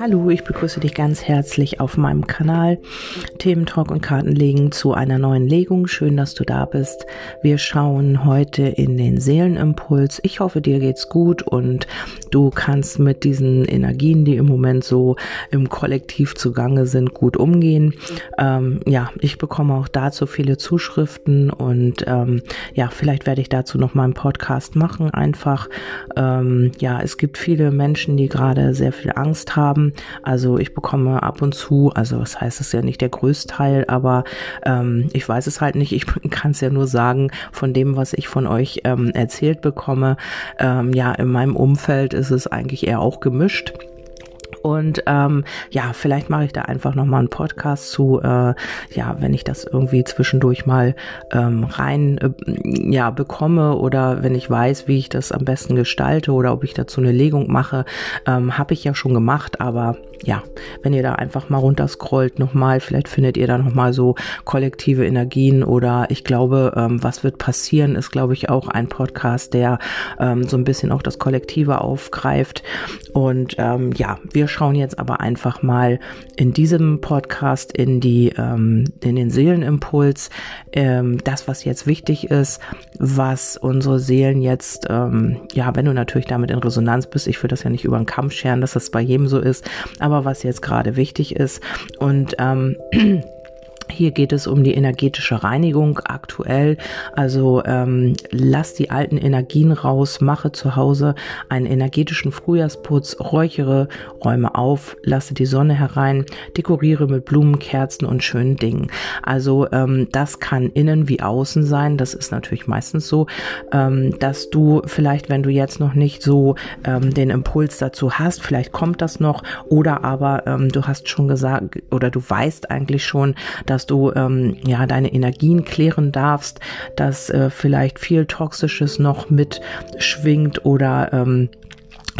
Hallo, ich begrüße dich ganz herzlich auf meinem Kanal Thementalk und Kartenlegen zu einer neuen Legung. Schön, dass du da bist. Wir schauen heute in den Seelenimpuls. Ich hoffe, dir geht's gut und du kannst mit diesen Energien, die im Moment so im Kollektiv zugange sind, gut umgehen. Ähm, ja, ich bekomme auch dazu viele Zuschriften und ähm, ja, vielleicht werde ich dazu noch mal einen Podcast machen. Einfach, ähm, ja, es gibt viele Menschen, die gerade sehr viel Angst haben also ich bekomme ab und zu, also was heißt es ja nicht der Größteil, aber ähm, ich weiß es halt nicht. Ich kann es ja nur sagen von dem, was ich von euch ähm, erzählt bekomme. Ähm, ja, in meinem Umfeld ist es eigentlich eher auch gemischt. Und ähm, ja, vielleicht mache ich da einfach nochmal einen Podcast zu, äh, ja, wenn ich das irgendwie zwischendurch mal ähm, rein äh, ja, bekomme oder wenn ich weiß, wie ich das am besten gestalte oder ob ich dazu eine Legung mache, ähm, habe ich ja schon gemacht, aber ja, wenn ihr da einfach mal runterscrollt nochmal, vielleicht findet ihr da nochmal so kollektive Energien oder ich glaube, ähm, was wird passieren, ist glaube ich auch ein Podcast, der ähm, so ein bisschen auch das Kollektive aufgreift. Und ähm, ja, wir schauen jetzt aber einfach mal in diesem Podcast in die, ähm, in den Seelenimpuls, ähm, das, was jetzt wichtig ist, was unsere Seelen jetzt, ähm, ja, wenn du natürlich damit in Resonanz bist, ich will das ja nicht über den Kamm scheren, dass das bei jedem so ist, aber was jetzt gerade wichtig ist. Und ähm, Hier geht es um die energetische Reinigung aktuell. Also ähm, lass die alten Energien raus, mache zu Hause einen energetischen Frühjahrsputz, räuchere Räume auf, lasse die Sonne herein, dekoriere mit Blumen, Kerzen und schönen Dingen. Also ähm, das kann innen wie außen sein. Das ist natürlich meistens so, ähm, dass du vielleicht, wenn du jetzt noch nicht so ähm, den Impuls dazu hast, vielleicht kommt das noch, oder aber ähm, du hast schon gesagt oder du weißt eigentlich schon, dass dass du ähm, ja deine Energien klären darfst, dass äh, vielleicht viel Toxisches noch mitschwingt oder ähm,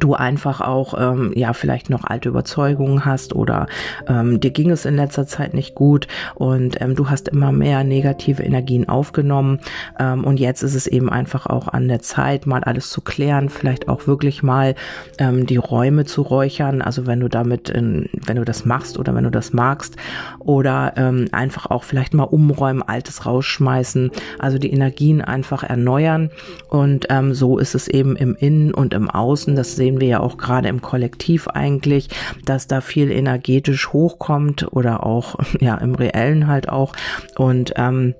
du einfach auch ähm, ja vielleicht noch alte Überzeugungen hast oder ähm, dir ging es in letzter Zeit nicht gut und ähm, du hast immer mehr negative Energien aufgenommen. Ähm, und jetzt ist es eben einfach auch an der Zeit mal alles zu klären vielleicht auch wirklich mal ähm, die Räume zu räuchern. Also wenn du damit in, wenn du das machst oder wenn du das magst. Oder ähm, einfach auch vielleicht mal umräumen altes rausschmeißen. Also die Energien einfach erneuern. Und ähm, so ist es eben im Innen und im Außen das sehen wir ja auch gerade im Kollektiv eigentlich, dass da viel energetisch hochkommt oder auch ja im reellen halt auch. Und ähm,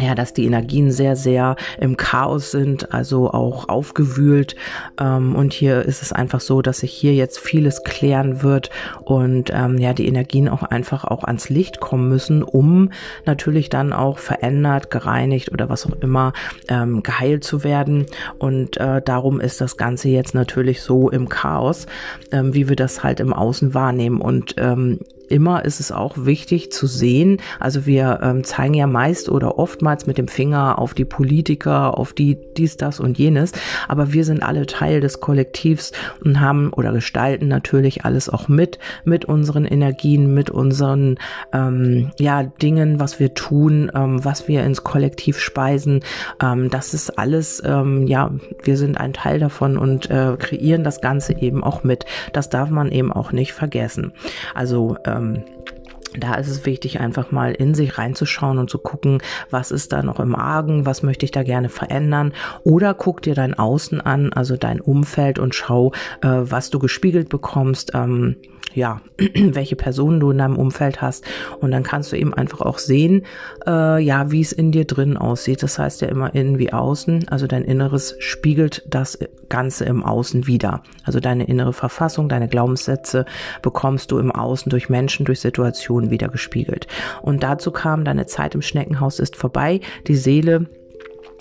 ja, dass die Energien sehr, sehr im Chaos sind, also auch aufgewühlt. Ähm, und hier ist es einfach so, dass sich hier jetzt vieles klären wird und ähm, ja, die Energien auch einfach auch ans Licht kommen müssen, um natürlich dann auch verändert, gereinigt oder was auch immer ähm, geheilt zu werden. Und äh, darum ist das Ganze jetzt natürlich so im Chaos, ähm, wie wir das halt im Außen wahrnehmen. Und ähm, immer ist es auch wichtig zu sehen, also wir ähm, zeigen ja meist oder oftmals mit dem Finger auf die Politiker, auf die dies, das und jenes, aber wir sind alle Teil des Kollektivs und haben oder gestalten natürlich alles auch mit, mit unseren Energien, mit unseren ähm, ja, Dingen, was wir tun, ähm, was wir ins Kollektiv speisen. Ähm, das ist alles, ähm, ja, wir sind ein Teil davon und äh, kreieren das Ganze eben auch mit. Das darf man eben auch nicht vergessen. Also ähm, ähm, da ist es wichtig, einfach mal in sich reinzuschauen und zu gucken, was ist da noch im Argen, was möchte ich da gerne verändern. Oder guck dir dein Außen an, also dein Umfeld und schau, äh, was du gespiegelt bekommst. Ähm, ja, welche Personen du in deinem Umfeld hast. Und dann kannst du eben einfach auch sehen, äh, ja, wie es in dir drin aussieht. Das heißt ja immer innen wie außen. Also dein Inneres spiegelt das Ganze im Außen wieder. Also deine innere Verfassung, deine Glaubenssätze bekommst du im Außen durch Menschen, durch Situationen wieder gespiegelt. Und dazu kam, deine Zeit im Schneckenhaus ist vorbei. Die Seele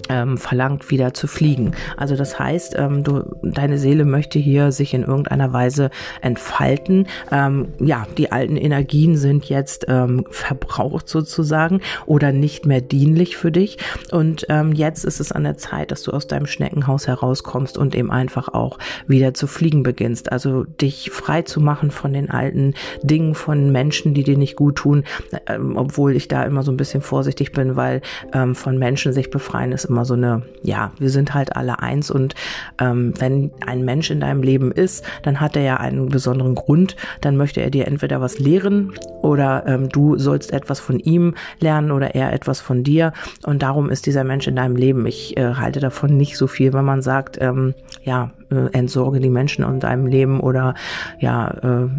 ähm, verlangt wieder zu fliegen. Also das heißt, ähm, du, deine Seele möchte hier sich in irgendeiner Weise entfalten. Ähm, ja, die alten Energien sind jetzt ähm, verbraucht sozusagen oder nicht mehr dienlich für dich. Und ähm, jetzt ist es an der Zeit, dass du aus deinem Schneckenhaus herauskommst und eben einfach auch wieder zu fliegen beginnst. Also dich frei zu machen von den alten Dingen, von Menschen, die dir nicht gut tun, ähm, obwohl ich da immer so ein bisschen vorsichtig bin, weil ähm, von Menschen sich befreien ist immer so eine, ja, wir sind halt alle eins und ähm, wenn ein Mensch in deinem Leben ist, dann hat er ja einen besonderen Grund, dann möchte er dir entweder was lehren oder ähm, du sollst etwas von ihm lernen oder er etwas von dir und darum ist dieser Mensch in deinem Leben. Ich äh, halte davon nicht so viel, wenn man sagt, ähm, ja, äh, entsorge die Menschen in deinem Leben oder ja, äh,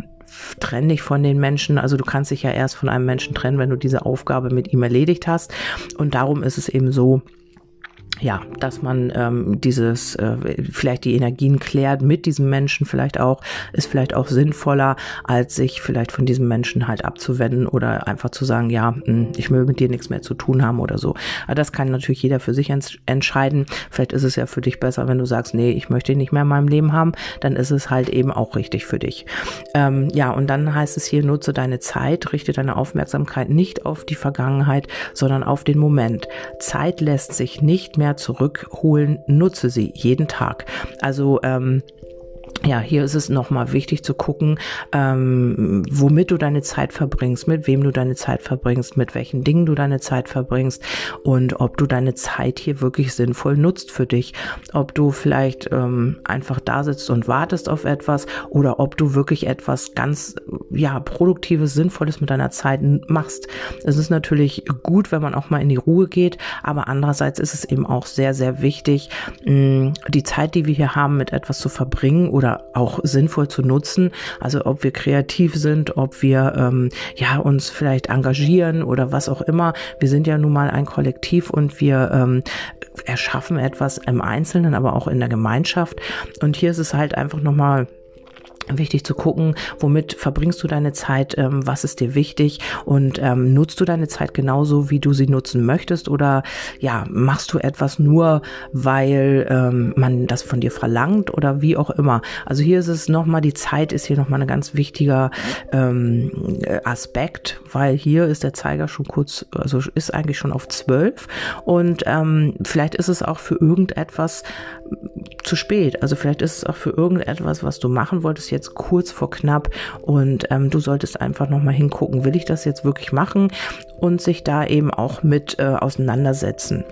trenn dich von den Menschen. Also du kannst dich ja erst von einem Menschen trennen, wenn du diese Aufgabe mit ihm erledigt hast. Und darum ist es eben so, ja, dass man ähm, dieses, äh, vielleicht die Energien klärt mit diesem Menschen vielleicht auch, ist vielleicht auch sinnvoller, als sich vielleicht von diesem Menschen halt abzuwenden oder einfach zu sagen, ja, hm, ich will mit dir nichts mehr zu tun haben oder so. Aber das kann natürlich jeder für sich entscheiden. Vielleicht ist es ja für dich besser, wenn du sagst, nee, ich möchte ihn nicht mehr in meinem Leben haben, dann ist es halt eben auch richtig für dich. Ähm, ja, und dann heißt es hier, nutze deine Zeit, richte deine Aufmerksamkeit nicht auf die Vergangenheit, sondern auf den Moment. Zeit lässt sich nicht mehr zurückholen, nutze sie jeden Tag. Also ähm, ja, hier ist es nochmal wichtig zu gucken, ähm, womit du deine Zeit verbringst, mit wem du deine Zeit verbringst, mit welchen Dingen du deine Zeit verbringst und ob du deine Zeit hier wirklich sinnvoll nutzt für dich. Ob du vielleicht ähm, einfach da sitzt und wartest auf etwas oder ob du wirklich etwas ganz, ja, produktives, sinnvolles mit deiner Zeit machst. Es ist natürlich gut, wenn man auch mal in die Ruhe geht, aber andererseits ist es eben auch sehr, sehr wichtig, mh, die Zeit, die wir hier haben, mit etwas zu verbringen oder oder auch sinnvoll zu nutzen. Also ob wir kreativ sind, ob wir ähm, ja uns vielleicht engagieren oder was auch immer. Wir sind ja nun mal ein Kollektiv und wir ähm, erschaffen etwas im Einzelnen, aber auch in der Gemeinschaft. Und hier ist es halt einfach nochmal wichtig zu gucken, womit verbringst du deine Zeit, ähm, was ist dir wichtig und ähm, nutzt du deine Zeit genauso, wie du sie nutzen möchtest oder ja, machst du etwas nur, weil ähm, man das von dir verlangt oder wie auch immer. Also hier ist es nochmal, die Zeit ist hier nochmal ein ganz wichtiger ähm, Aspekt, weil hier ist der Zeiger schon kurz, also ist eigentlich schon auf zwölf und ähm, vielleicht ist es auch für irgendetwas zu spät. Also vielleicht ist es auch für irgendetwas, was du machen wolltest, jetzt kurz vor knapp und ähm, du solltest einfach nochmal hingucken, will ich das jetzt wirklich machen und sich da eben auch mit äh, auseinandersetzen.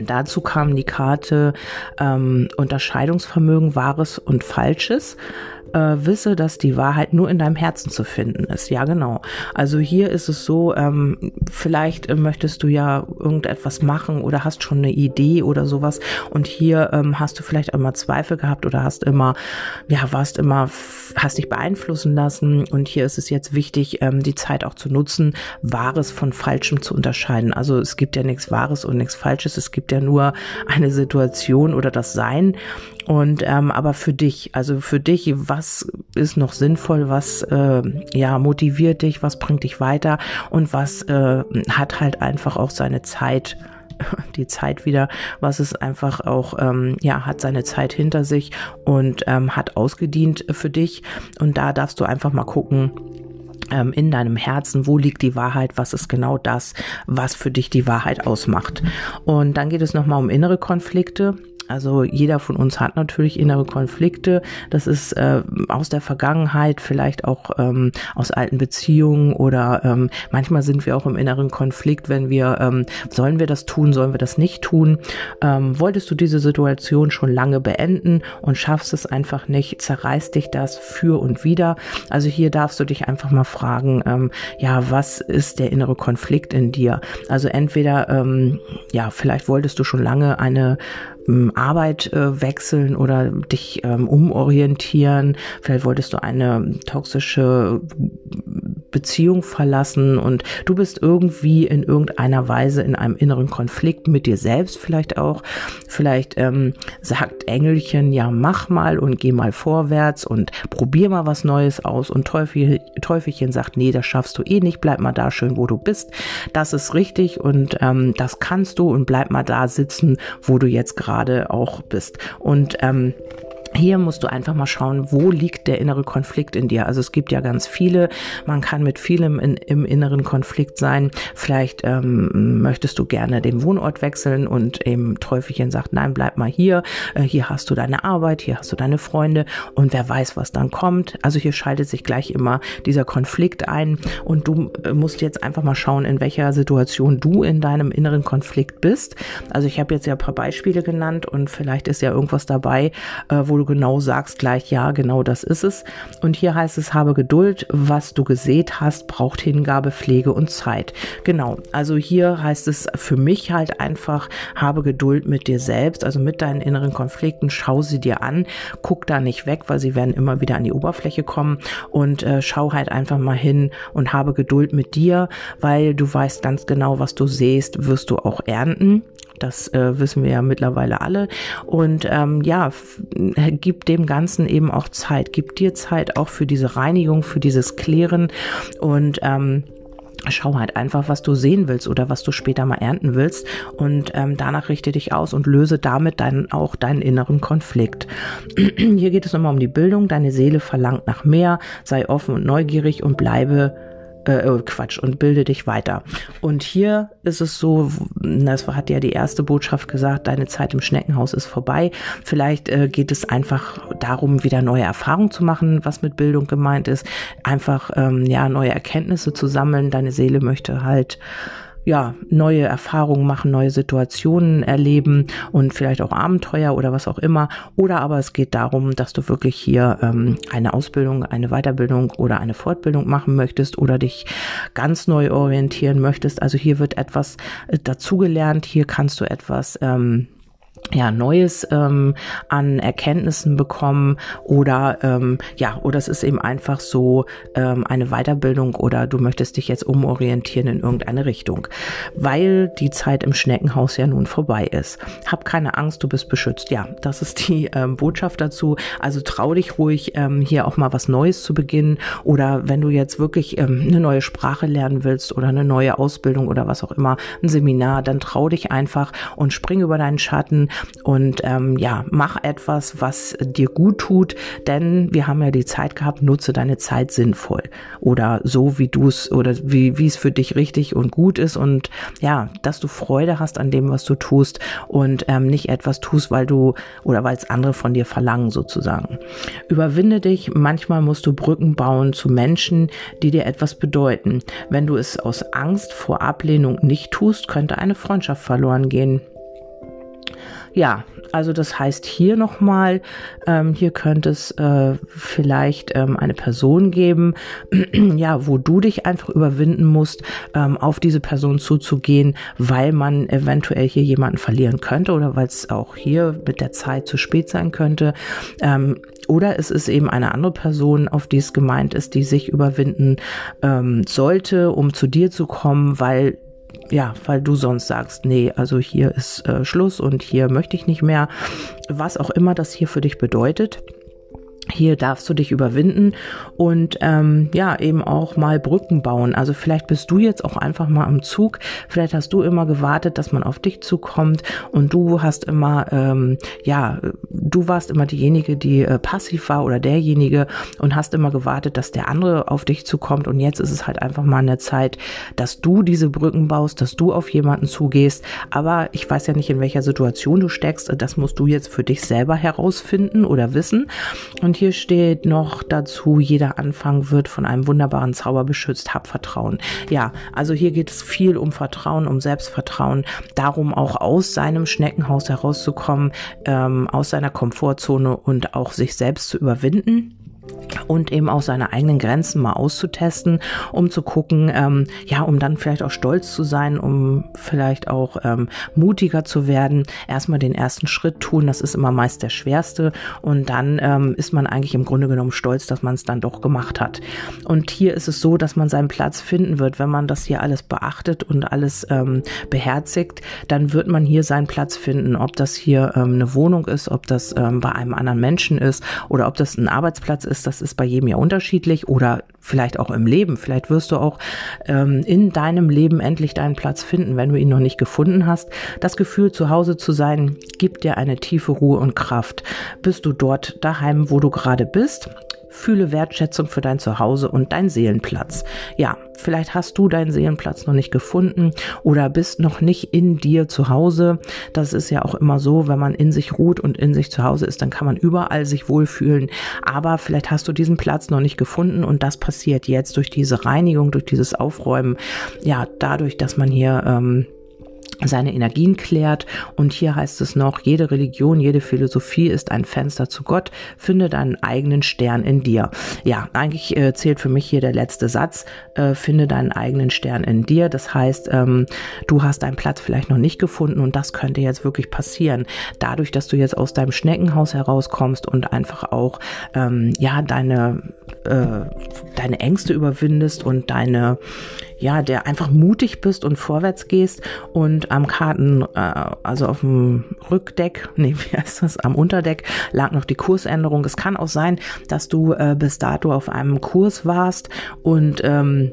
Dazu kam die Karte ähm, Unterscheidungsvermögen Wahres und Falsches äh, wisse, dass die Wahrheit nur in deinem Herzen zu finden ist. Ja, genau. Also hier ist es so, ähm, vielleicht äh, möchtest du ja irgendetwas machen oder hast schon eine Idee oder sowas und hier ähm, hast du vielleicht immer Zweifel gehabt oder hast immer, ja, warst immer, hast dich beeinflussen lassen und hier ist es jetzt wichtig, ähm, die Zeit auch zu nutzen, Wahres von Falschem zu unterscheiden. Also es gibt ja nichts Wahres und nichts Falsches, es gibt ja nur eine Situation oder das Sein und ähm, aber für dich, also für dich, was ist noch sinnvoll, was äh, ja motiviert dich, was bringt dich weiter und was äh, hat halt einfach auch seine Zeit die Zeit wieder, was es einfach auch, ähm, ja, hat seine Zeit hinter sich und ähm, hat ausgedient für dich. Und da darfst du einfach mal gucken, ähm, in deinem Herzen, wo liegt die Wahrheit, was ist genau das, was für dich die Wahrheit ausmacht. Und dann geht es nochmal um innere Konflikte. Also jeder von uns hat natürlich innere Konflikte. Das ist äh, aus der Vergangenheit, vielleicht auch ähm, aus alten Beziehungen oder ähm, manchmal sind wir auch im inneren Konflikt, wenn wir, ähm, sollen wir das tun, sollen wir das nicht tun? Ähm, wolltest du diese Situation schon lange beenden und schaffst es einfach nicht? Zerreißt dich das für und wieder? Also hier darfst du dich einfach mal fragen, ähm, ja, was ist der innere Konflikt in dir? Also entweder, ähm, ja, vielleicht wolltest du schon lange eine Arbeit äh, wechseln oder dich ähm, umorientieren. Vielleicht wolltest du eine toxische Beziehung verlassen und du bist irgendwie in irgendeiner Weise in einem inneren Konflikt mit dir selbst vielleicht auch. Vielleicht ähm, sagt Engelchen, ja, mach mal und geh mal vorwärts und probier mal was Neues aus und Teufel, Teufelchen sagt, nee, das schaffst du eh nicht, bleib mal da schön, wo du bist. Das ist richtig und ähm, das kannst du und bleib mal da sitzen, wo du jetzt gerade auch bist. Und ähm, hier musst du einfach mal schauen, wo liegt der innere Konflikt in dir. Also es gibt ja ganz viele, man kann mit vielem in, im inneren Konflikt sein. Vielleicht ähm, möchtest du gerne den Wohnort wechseln und eben Teufelchen sagt, nein, bleib mal hier. Äh, hier hast du deine Arbeit, hier hast du deine Freunde und wer weiß, was dann kommt. Also hier schaltet sich gleich immer dieser Konflikt ein und du äh, musst jetzt einfach mal schauen, in welcher Situation du in deinem inneren Konflikt bist. Also ich habe jetzt ja ein paar Beispiele genannt und vielleicht ist ja irgendwas dabei, äh, wo du genau sagst gleich, ja, genau das ist es. Und hier heißt es, habe Geduld, was du gesät hast, braucht Hingabe, Pflege und Zeit. Genau, also hier heißt es für mich halt einfach, habe Geduld mit dir selbst, also mit deinen inneren Konflikten, schau sie dir an, guck da nicht weg, weil sie werden immer wieder an die Oberfläche kommen und äh, schau halt einfach mal hin und habe Geduld mit dir, weil du weißt ganz genau, was du siehst, wirst du auch ernten. Das äh, wissen wir ja mittlerweile alle. Und ähm, ja, gib dem Ganzen eben auch Zeit. Gib dir Zeit auch für diese Reinigung, für dieses Klären und ähm, Schau halt einfach, was du sehen willst oder was du später mal ernten willst und ähm, danach richte dich aus und löse damit dann auch deinen inneren Konflikt. Hier geht es immer um die Bildung. Deine Seele verlangt nach mehr. Sei offen und neugierig und bleibe äh, oh, Quatsch, und bilde dich weiter. Und hier ist es so, das hat ja die erste Botschaft gesagt, deine Zeit im Schneckenhaus ist vorbei. Vielleicht äh, geht es einfach darum, wieder neue Erfahrungen zu machen, was mit Bildung gemeint ist. Einfach, ähm, ja, neue Erkenntnisse zu sammeln. Deine Seele möchte halt ja, neue Erfahrungen machen, neue Situationen erleben und vielleicht auch Abenteuer oder was auch immer. Oder aber es geht darum, dass du wirklich hier ähm, eine Ausbildung, eine Weiterbildung oder eine Fortbildung machen möchtest oder dich ganz neu orientieren möchtest. Also hier wird etwas äh, dazugelernt, hier kannst du etwas ähm, ja, Neues ähm, an Erkenntnissen bekommen oder ähm, ja, oder es ist eben einfach so ähm, eine Weiterbildung oder du möchtest dich jetzt umorientieren in irgendeine Richtung, weil die Zeit im Schneckenhaus ja nun vorbei ist. Hab keine Angst, du bist beschützt. Ja, das ist die ähm, Botschaft dazu. Also trau dich ruhig, ähm, hier auch mal was Neues zu beginnen oder wenn du jetzt wirklich ähm, eine neue Sprache lernen willst oder eine neue Ausbildung oder was auch immer, ein Seminar, dann trau dich einfach und spring über deinen Schatten und ähm, ja, mach etwas, was dir gut tut, denn wir haben ja die Zeit gehabt, nutze deine Zeit sinnvoll oder so, wie du es oder wie, wie es für dich richtig und gut ist und ja, dass du Freude hast an dem, was du tust und ähm, nicht etwas tust, weil du oder weil es andere von dir verlangen sozusagen. Überwinde dich, manchmal musst du Brücken bauen zu Menschen, die dir etwas bedeuten. Wenn du es aus Angst vor Ablehnung nicht tust, könnte eine Freundschaft verloren gehen. Ja, also das heißt hier nochmal, ähm, hier könnte es äh, vielleicht ähm, eine Person geben, ja, wo du dich einfach überwinden musst, ähm, auf diese Person zuzugehen, weil man eventuell hier jemanden verlieren könnte oder weil es auch hier mit der Zeit zu spät sein könnte. Ähm, oder es ist eben eine andere Person, auf die es gemeint ist, die sich überwinden ähm, sollte, um zu dir zu kommen, weil ja, weil du sonst sagst, nee, also hier ist äh, Schluss und hier möchte ich nicht mehr, was auch immer das hier für dich bedeutet. Hier darfst du dich überwinden und ähm, ja, eben auch mal Brücken bauen. Also vielleicht bist du jetzt auch einfach mal am Zug. Vielleicht hast du immer gewartet, dass man auf dich zukommt und du hast immer, ähm, ja, du warst immer diejenige, die äh, passiv war oder derjenige und hast immer gewartet, dass der andere auf dich zukommt. Und jetzt ist es halt einfach mal eine Zeit, dass du diese Brücken baust, dass du auf jemanden zugehst. Aber ich weiß ja nicht, in welcher Situation du steckst. Das musst du jetzt für dich selber herausfinden oder wissen. Und hier steht noch dazu, jeder Anfang wird von einem wunderbaren Zauber beschützt, hab Vertrauen. Ja, also hier geht es viel um Vertrauen, um Selbstvertrauen, darum auch aus seinem Schneckenhaus herauszukommen, ähm, aus seiner Komfortzone und auch sich selbst zu überwinden und eben auch seine eigenen Grenzen mal auszutesten, um zu gucken, ähm, ja, um dann vielleicht auch stolz zu sein, um vielleicht auch ähm, mutiger zu werden. Erstmal den ersten Schritt tun, das ist immer meist der schwerste und dann ähm, ist man eigentlich im Grunde genommen stolz, dass man es dann doch gemacht hat. Und hier ist es so, dass man seinen Platz finden wird, wenn man das hier alles beachtet und alles ähm, beherzigt, dann wird man hier seinen Platz finden, ob das hier ähm, eine Wohnung ist, ob das ähm, bei einem anderen Menschen ist oder ob das ein Arbeitsplatz ist, das das ist bei jedem ja unterschiedlich oder vielleicht auch im Leben. Vielleicht wirst du auch ähm, in deinem Leben endlich deinen Platz finden, wenn du ihn noch nicht gefunden hast. Das Gefühl, zu Hause zu sein, gibt dir eine tiefe Ruhe und Kraft. Bist du dort daheim, wo du gerade bist? Fühle Wertschätzung für dein Zuhause und dein Seelenplatz. Ja, vielleicht hast du deinen Seelenplatz noch nicht gefunden oder bist noch nicht in dir zu Hause. Das ist ja auch immer so, wenn man in sich ruht und in sich zu Hause ist, dann kann man überall sich wohlfühlen. Aber vielleicht hast du diesen Platz noch nicht gefunden und das passiert jetzt durch diese Reinigung, durch dieses Aufräumen. Ja, dadurch, dass man hier ähm, seine Energien klärt. Und hier heißt es noch, jede Religion, jede Philosophie ist ein Fenster zu Gott. Finde deinen eigenen Stern in dir. Ja, eigentlich äh, zählt für mich hier der letzte Satz. Äh, finde deinen eigenen Stern in dir. Das heißt, ähm, du hast deinen Platz vielleicht noch nicht gefunden und das könnte jetzt wirklich passieren. Dadurch, dass du jetzt aus deinem Schneckenhaus herauskommst und einfach auch, ähm, ja, deine, äh, deine Ängste überwindest und deine, ja, der einfach mutig bist und vorwärts gehst und am Karten, äh, also auf dem Rückdeck, nee, wie heißt das, am Unterdeck lag noch die Kursänderung. Es kann auch sein, dass du äh, bis dato auf einem Kurs warst und ähm,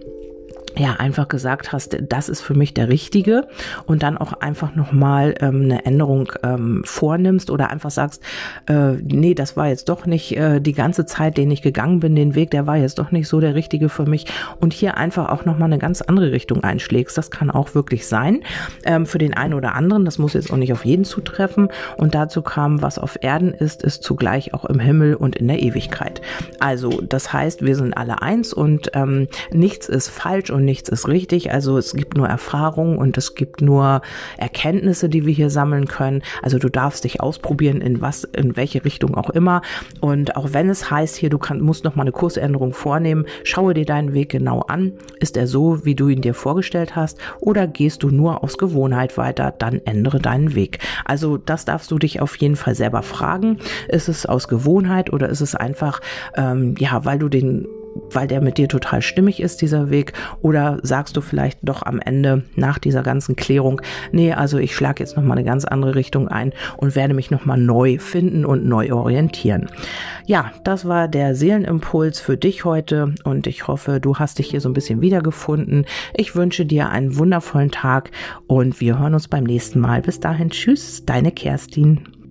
ja einfach gesagt hast, das ist für mich der richtige und dann auch einfach nochmal ähm, eine Änderung ähm, vornimmst oder einfach sagst, äh, nee, das war jetzt doch nicht äh, die ganze Zeit, den ich gegangen bin, den Weg, der war jetzt doch nicht so der richtige für mich und hier einfach auch nochmal eine ganz andere Richtung einschlägst. Das kann auch wirklich sein ähm, für den einen oder anderen. Das muss jetzt auch nicht auf jeden zutreffen und dazu kam, was auf Erden ist, ist zugleich auch im Himmel und in der Ewigkeit. Also das heißt, wir sind alle eins und ähm, nichts ist falsch nichts ist richtig. Also es gibt nur Erfahrungen und es gibt nur Erkenntnisse, die wir hier sammeln können. Also du darfst dich ausprobieren in was, in welche Richtung auch immer. Und auch wenn es heißt hier, du kann, musst noch mal eine Kursänderung vornehmen, schaue dir deinen Weg genau an. Ist er so, wie du ihn dir vorgestellt hast? Oder gehst du nur aus Gewohnheit weiter? Dann ändere deinen Weg. Also das darfst du dich auf jeden Fall selber fragen. Ist es aus Gewohnheit oder ist es einfach, ähm, ja, weil du den weil der mit dir total stimmig ist, dieser Weg? Oder sagst du vielleicht doch am Ende nach dieser ganzen Klärung, nee, also ich schlage jetzt nochmal eine ganz andere Richtung ein und werde mich nochmal neu finden und neu orientieren. Ja, das war der Seelenimpuls für dich heute und ich hoffe, du hast dich hier so ein bisschen wiedergefunden. Ich wünsche dir einen wundervollen Tag und wir hören uns beim nächsten Mal. Bis dahin, tschüss, deine Kerstin.